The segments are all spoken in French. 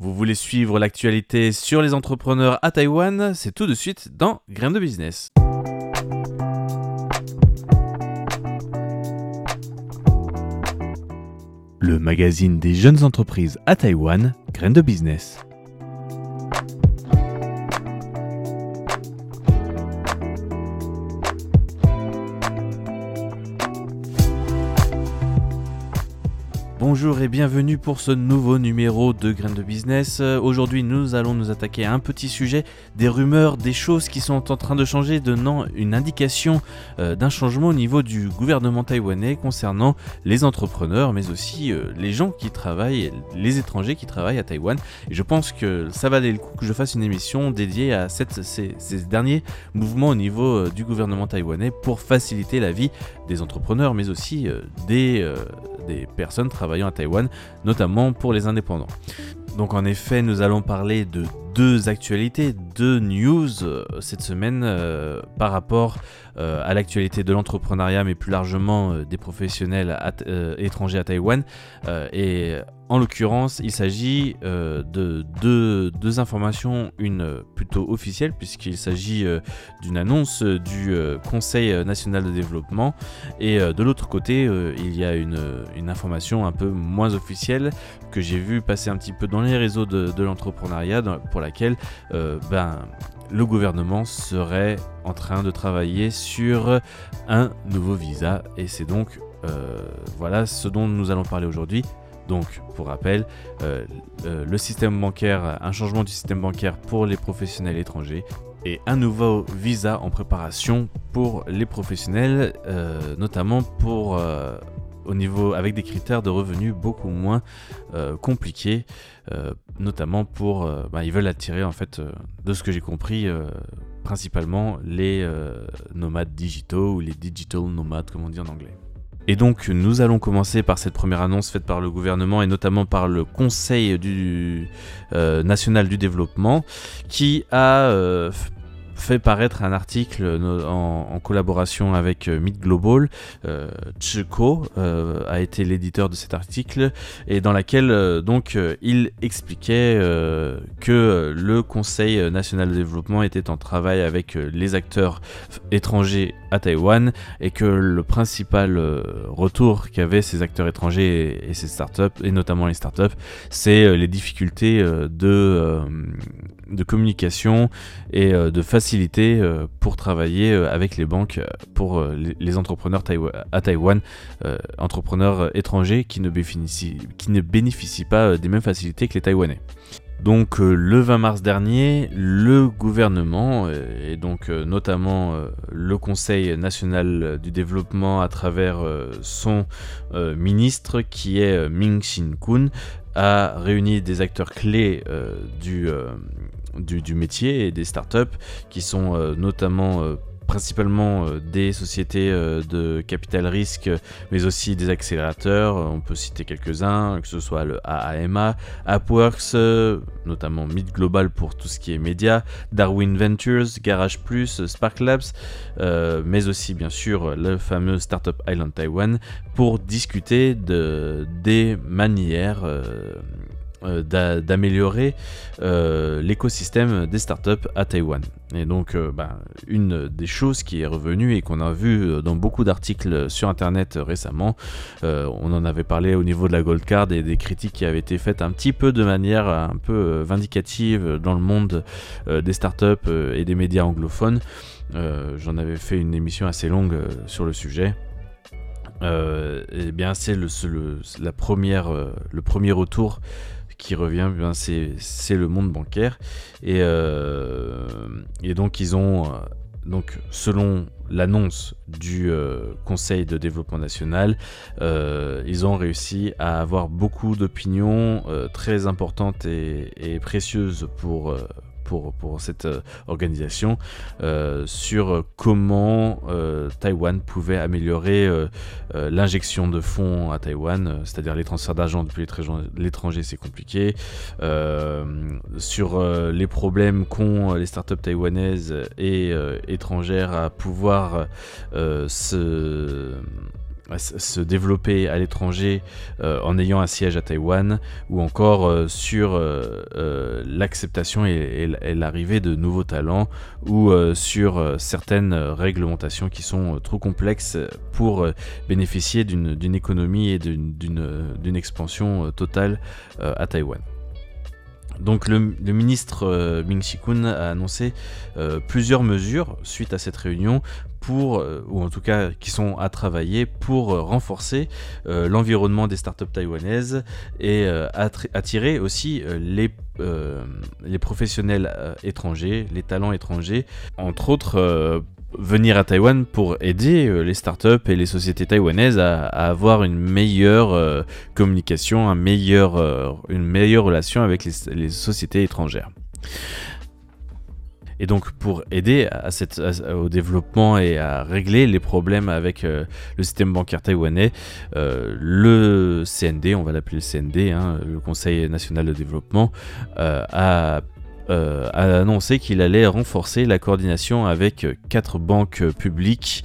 Vous voulez suivre l'actualité sur les entrepreneurs à Taïwan C'est tout de suite dans Grain de Business. Le magazine des jeunes entreprises à Taïwan, Grain de Business. Bonjour et bienvenue pour ce nouveau numéro de Graines de Business. Euh, aujourd'hui, nous allons nous attaquer à un petit sujet, des rumeurs, des choses qui sont en train de changer, donnant une indication euh, d'un changement au niveau du gouvernement taïwanais concernant les entrepreneurs, mais aussi euh, les gens qui travaillent, les étrangers qui travaillent à Taïwan. Et je pense que ça valait le coup que je fasse une émission dédiée à ces, derniers mouvements au niveau du gouvernement taïwanais pour faciliter la vie des entrepreneurs, mais aussi des des personnes travaillant à Taïwan, notamment pour les indépendants. Donc en effet, nous allons parler de deux actualités, deux news euh, cette semaine euh, par rapport euh, à l'actualité de l'entrepreneuriat, mais plus largement des professionnels étrangers à Taïwan. et en l'occurrence, il s'agit de deux, informations, une plutôt officielle, puisqu'il s'agit d'une annonce du Conseil national de développement, et de l'autre côté, il y a une, information un peu moins officielle que j'ai vu passer un petit peu dans les réseaux de, de l'entrepreneuriat, pour laquelle euh, ben, le gouvernement serait en train de travailler sur un nouveau visa. Et c'est donc euh, voilà ce dont nous allons parler aujourd'hui. Donc, pour rappel, euh, le système bancaire, un changement du système bancaire pour les professionnels étrangers et un nouveau visa en préparation pour les professionnels, notamment pour au niveau avec des critères de revenus beaucoup moins euh, compliqués, euh, notamment pour euh, bah, ils veulent attirer en fait de ce que j'ai compris principalement les nomades digitaux ou les digital nomades comme on dit en anglais. Et donc nous allons commencer par cette première annonce faite par le gouvernement et notamment par le Conseil du, national du développement qui a fait paraître un article en, collaboration avec euh, Meet Global. Euh, euh, a été l'éditeur de cet article et dans laquelle euh, donc il expliquait que le Conseil national de développement était en travail avec les acteurs étrangers à Taïwan et que le principal retour qu'avaient ces acteurs étrangers et, ces startups et notamment les startups, c'est les difficultés de de communication et de facilité euh, pour travailler euh, avec les banques euh, pour les, entrepreneurs à Taïwan, entrepreneurs étrangers qui ne, bénéficient, qui ne bénéficient pas des mêmes facilités que les Taïwanais. Donc le 20 mars dernier, le gouvernement et donc notamment le Conseil national du développement à travers son ministre qui est Ming Shin Kun a réuni des acteurs clés du du, métier et des startups qui sont euh, notamment euh, principalement euh, des sociétés de capital risque, mais aussi des accélérateurs. On peut citer quelques-uns, que ce soit le AAMA, AppWorks, notamment Mid Global pour tout ce qui est média, Darwin Ventures, Garage Plus, Spark Labs, mais aussi bien sûr le fameux Startup Island Taiwan pour discuter de, des manières d'améliorer euh, l'écosystème des startups à Taïwan. Et donc, euh, bah, une des choses qui est revenue et qu'on a vu dans beaucoup d'articles sur Internet récemment, on en avait parlé au niveau de la Gold Card et des critiques qui avaient été faites un petit peu de manière un peu vindicative dans le monde des startups et des médias anglophones. J'en avais fait une émission assez longue sur le sujet. et eh bien, c'est le premier retour qui revient, eh c'est le monde bancaire. Et, euh, et donc ils ont, euh, donc selon l'annonce du euh, Conseil de développement national, ils ont réussi à avoir beaucoup d'opinions très importantes et précieuses pour pour, cette euh, organisation euh, sur comment euh, Taïwan pouvait améliorer l'injection de fonds à Taïwan, c'est-à-dire les transferts d'argent depuis l'étranger, c'est compliqué, sur les problèmes qu'ont les startups taïwanaises et étrangères à pouvoir se se développer à l'étranger euh, en ayant un siège à Taïwan ou encore euh, sur euh, l'acceptation et, l'arrivée de nouveaux talents ou sur certaines réglementations qui sont trop complexes pour bénéficier d'une économie et d'une expansion totale à Taïwan. Donc le, ministre Ming Chi-kun a annoncé plusieurs mesures suite à cette réunion pour, euh, ou en tout cas qui sont à travailler pour euh, renforcer euh, l'environnement des startups taïwanaises et attirer aussi les, les professionnels étrangers, les talents étrangers, entre autres venir à Taïwan pour aider les startups et les sociétés taïwanaises à, avoir une meilleure communication, un meilleur, une meilleure relation avec les, les sociétés étrangères. Et donc pour aider au développement et à régler les problèmes avec euh, le système bancaire taïwanais, euh, le CND, on va l'appeler le CND, hein, le Conseil national de développement, euh, a annoncé qu'il allait renforcer la coordination avec quatre banques publiques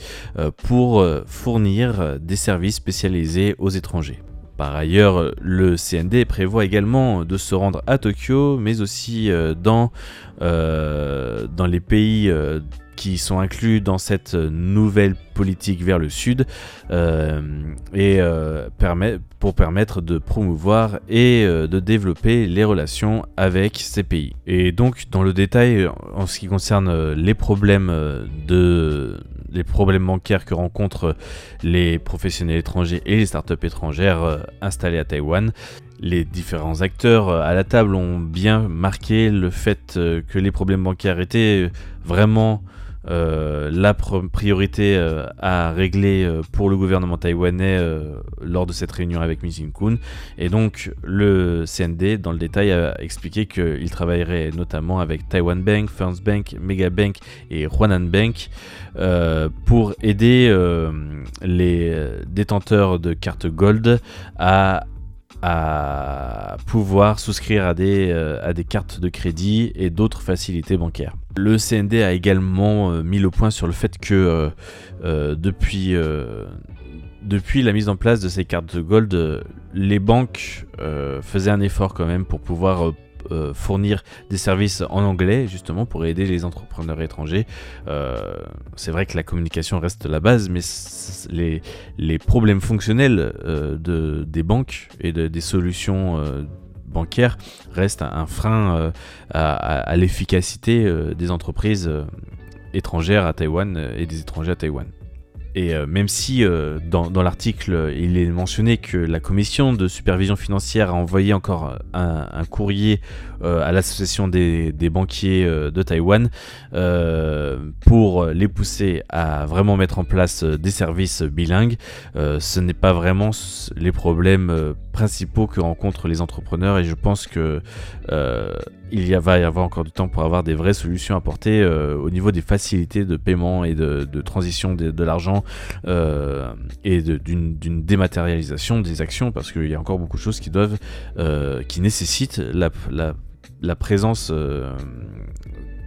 pour fournir des services spécialisés aux étrangers. Par ailleurs, le CND prévoit également de se rendre à Tokyo, mais aussi dans euh, dans les pays euh, qui sont inclus dans cette nouvelle politique vers le sud euh, et pour permettre de promouvoir et de développer les relations avec ces pays. Et donc dans le détail en ce qui concerne les problèmes de les problèmes bancaires que rencontrent les professionnels étrangers et les startups étrangères installées à Taïwan, les différents acteurs euh, à la table ont bien marqué le fait euh, que les problèmes bancaires étaient vraiment euh, la priorité à régler pour le gouvernement taïwanais lors de cette réunion avec Mi Kun. Et donc le CND, dans le détail, a expliqué qu'il travaillerait notamment avec Taiwan Bank, First Bank, Mega Bank et Huanan Bank pour aider les détenteurs de cartes Gold à à pouvoir souscrire à des, euh, à des cartes de crédit et d'autres facilités bancaires. Le CND a également euh, mis le point sur le fait que euh, depuis, depuis la mise en place de ces cartes de gold, les banques faisaient un effort quand même pour pouvoir euh, fournir des services en anglais justement pour aider les entrepreneurs étrangers. Euh, c'est vrai que la communication reste la base, mais les, problèmes fonctionnels euh, de, des banques et de, des solutions bancaires restent un, frein à, à l'efficacité des entreprises étrangères à Taïwan et des étrangers à Taïwan. Et euh, même si euh, dans, l'article il est mentionné que la commission de supervision financière a envoyé encore un, courrier euh, à l'association des, banquiers de Taïwan pour les pousser à vraiment mettre en place des services bilingues, ce n'est pas vraiment les problèmes principaux que rencontrent les entrepreneurs et je pense que il y va y avoir encore du temps pour avoir des vraies solutions apportées euh, au niveau des facilités de paiement et de, transition de, l'argent euh, et d'une dématérialisation des actions parce qu'il y a encore beaucoup de choses qui doivent, euh, qui nécessitent la, présence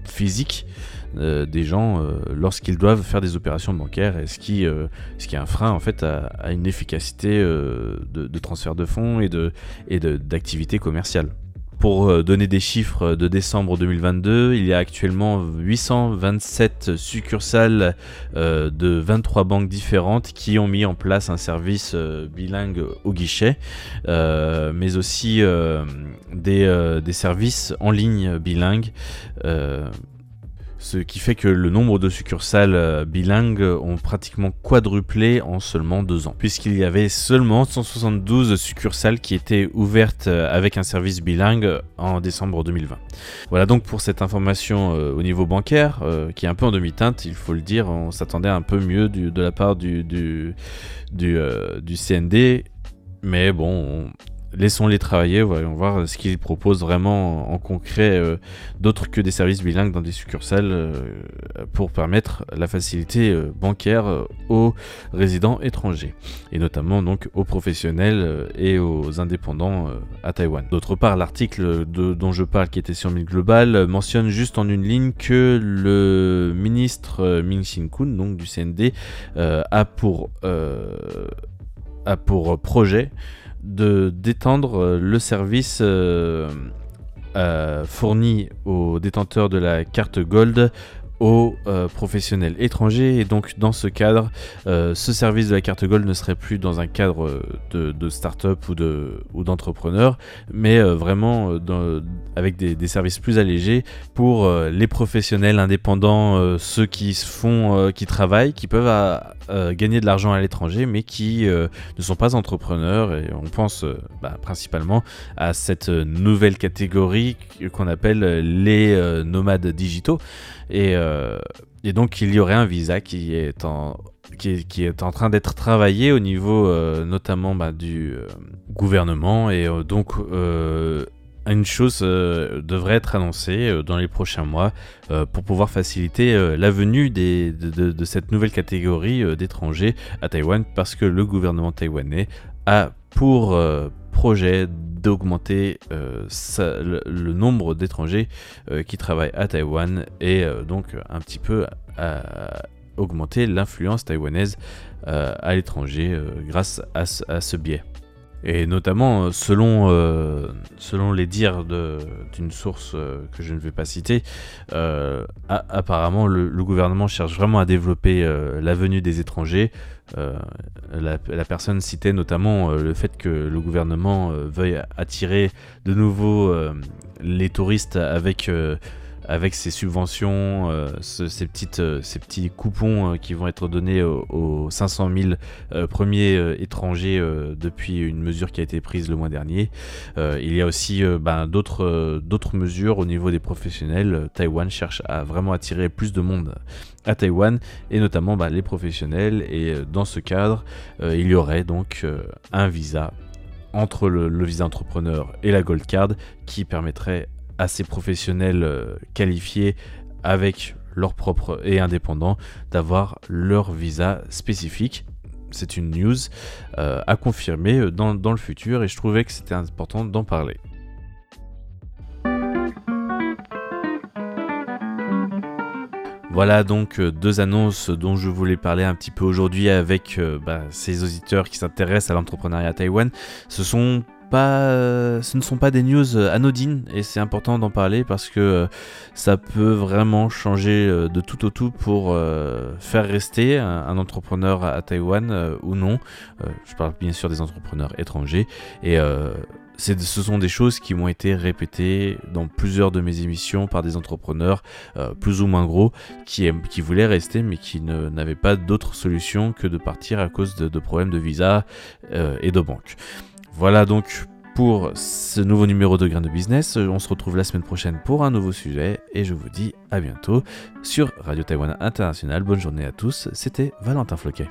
physique des gens lorsqu'ils doivent faire des opérations bancaires et ce qui, est un frein en fait à, une efficacité de, de, transfert de fonds et d'activité et commerciale. Pour euh, donner des chiffres de décembre 2022, il y a actuellement 827 succursales euh, de 23 banques différentes qui ont mis en place un service euh, bilingue au guichet, mais aussi des, des, services en ligne bilingues ce qui fait que le nombre de succursales euh, bilingues ont pratiquement quadruplé en seulement deux ans, puisqu'il y avait seulement 172 succursales qui étaient ouvertes euh, avec un service bilingue en décembre 2020. Voilà donc pour cette information euh, au niveau bancaire, qui est un peu en demi-teinte, il faut le dire, on s'attendait un peu mieux de la part du, CND, mais bon, laissons-les travailler, voyons voir ce qu'ils proposent vraiment en, concret, euh, d'autres que des services bilingues dans des succursales euh, pour permettre la facilité euh, bancaire aux résidents étrangers, et notamment donc aux professionnels et aux indépendants à Taïwan. D'autre part, l'article dont je parle, qui était sur Mille Global, mentionne juste en une ligne que le ministre Ming Xin Kun, donc du CND, a pour a pour projet de d'étendre euh, le service euh, euh, fourni aux détenteurs de la carte Gold aux professionnels étrangers. Et donc, dans ce cadre, ce service de la carte Gold ne serait plus dans un cadre euh, de, start-up ou, de, ou d'entrepreneur, mais vraiment avec des, services plus allégés pour les professionnels indépendants, ceux qui font, qui travaillent, qui peuvent gagner de l'argent à l'étranger, mais qui ne sont pas entrepreneurs. Et on pense bah, principalement à cette nouvelle catégorie qu'on appelle les nomades digitaux. Euh, et, donc il y aurait un visa qui est en, qui est, en train d'être travaillé au niveau euh, notamment bah, du euh, gouvernement. Et donc une chose devrait être annoncée dans les prochains mois pour pouvoir faciliter la venue de, cette nouvelle catégorie d'étrangers à Taïwan parce que le gouvernement taïwanais a pour projet d'augmenter euh, le, nombre d'étrangers euh, qui travaillent à Taïwan et euh, donc un petit peu augmenter l'influence taïwanaise à l'étranger grâce à, ce biais. Et notamment, selon, selon les dires d'une source que je ne vais pas citer, apparemment le, gouvernement cherche vraiment à développer la venue des étrangers. Euh, la, personne citait notamment euh, le fait que le gouvernement euh, veuille attirer de nouveau les touristes avec avec ces subventions, ces, petites, ces petits coupons qui vont être donnés aux, 500 000 premiers étrangers depuis une mesure qui a été prise le mois dernier. il y a aussi ben, d'autres mesures au niveau des professionnels. Taïwan cherche à vraiment attirer plus de monde à Taïwan et notamment bah, les professionnels et euh, dans ce cadre euh, il y aurait donc euh, un visa entre le, visa entrepreneur et la Gold Card qui permettrait ces professionnels qualifiés avec leur propre et indépendants d'avoir leur visa spécifique c'est une news à confirmer dans, dans le futur et je trouvais que c'était important d'en parler. Voilà donc euh, deux annonces dont je voulais parler un petit peu aujourd'hui avec euh, bah, ces auditeurs qui s'intéressent à l'entrepreneuriat Taïwan. Ce sont pas, ce ne sont pas des news anodines et c'est important d'en parler parce que euh, ça peut vraiment changer de tout au tout pour faire rester un, entrepreneur à, Taïwan ou non. je parle bien sûr des entrepreneurs étrangers et ce sont des choses qui m'ont été répétées dans plusieurs de mes émissions par des entrepreneurs euh, plus ou moins gros qui, voulaient rester mais qui n'avaient pas d'autre solution que de partir à cause de, problèmes de visa euh, et de banque. Voilà donc pour ce nouveau numéro de Grain de Business. On se retrouve la semaine prochaine pour un nouveau sujet et je vous dis à bientôt sur Radio Taïwan International. Bonne journée à tous, c'était Valentin Floquet.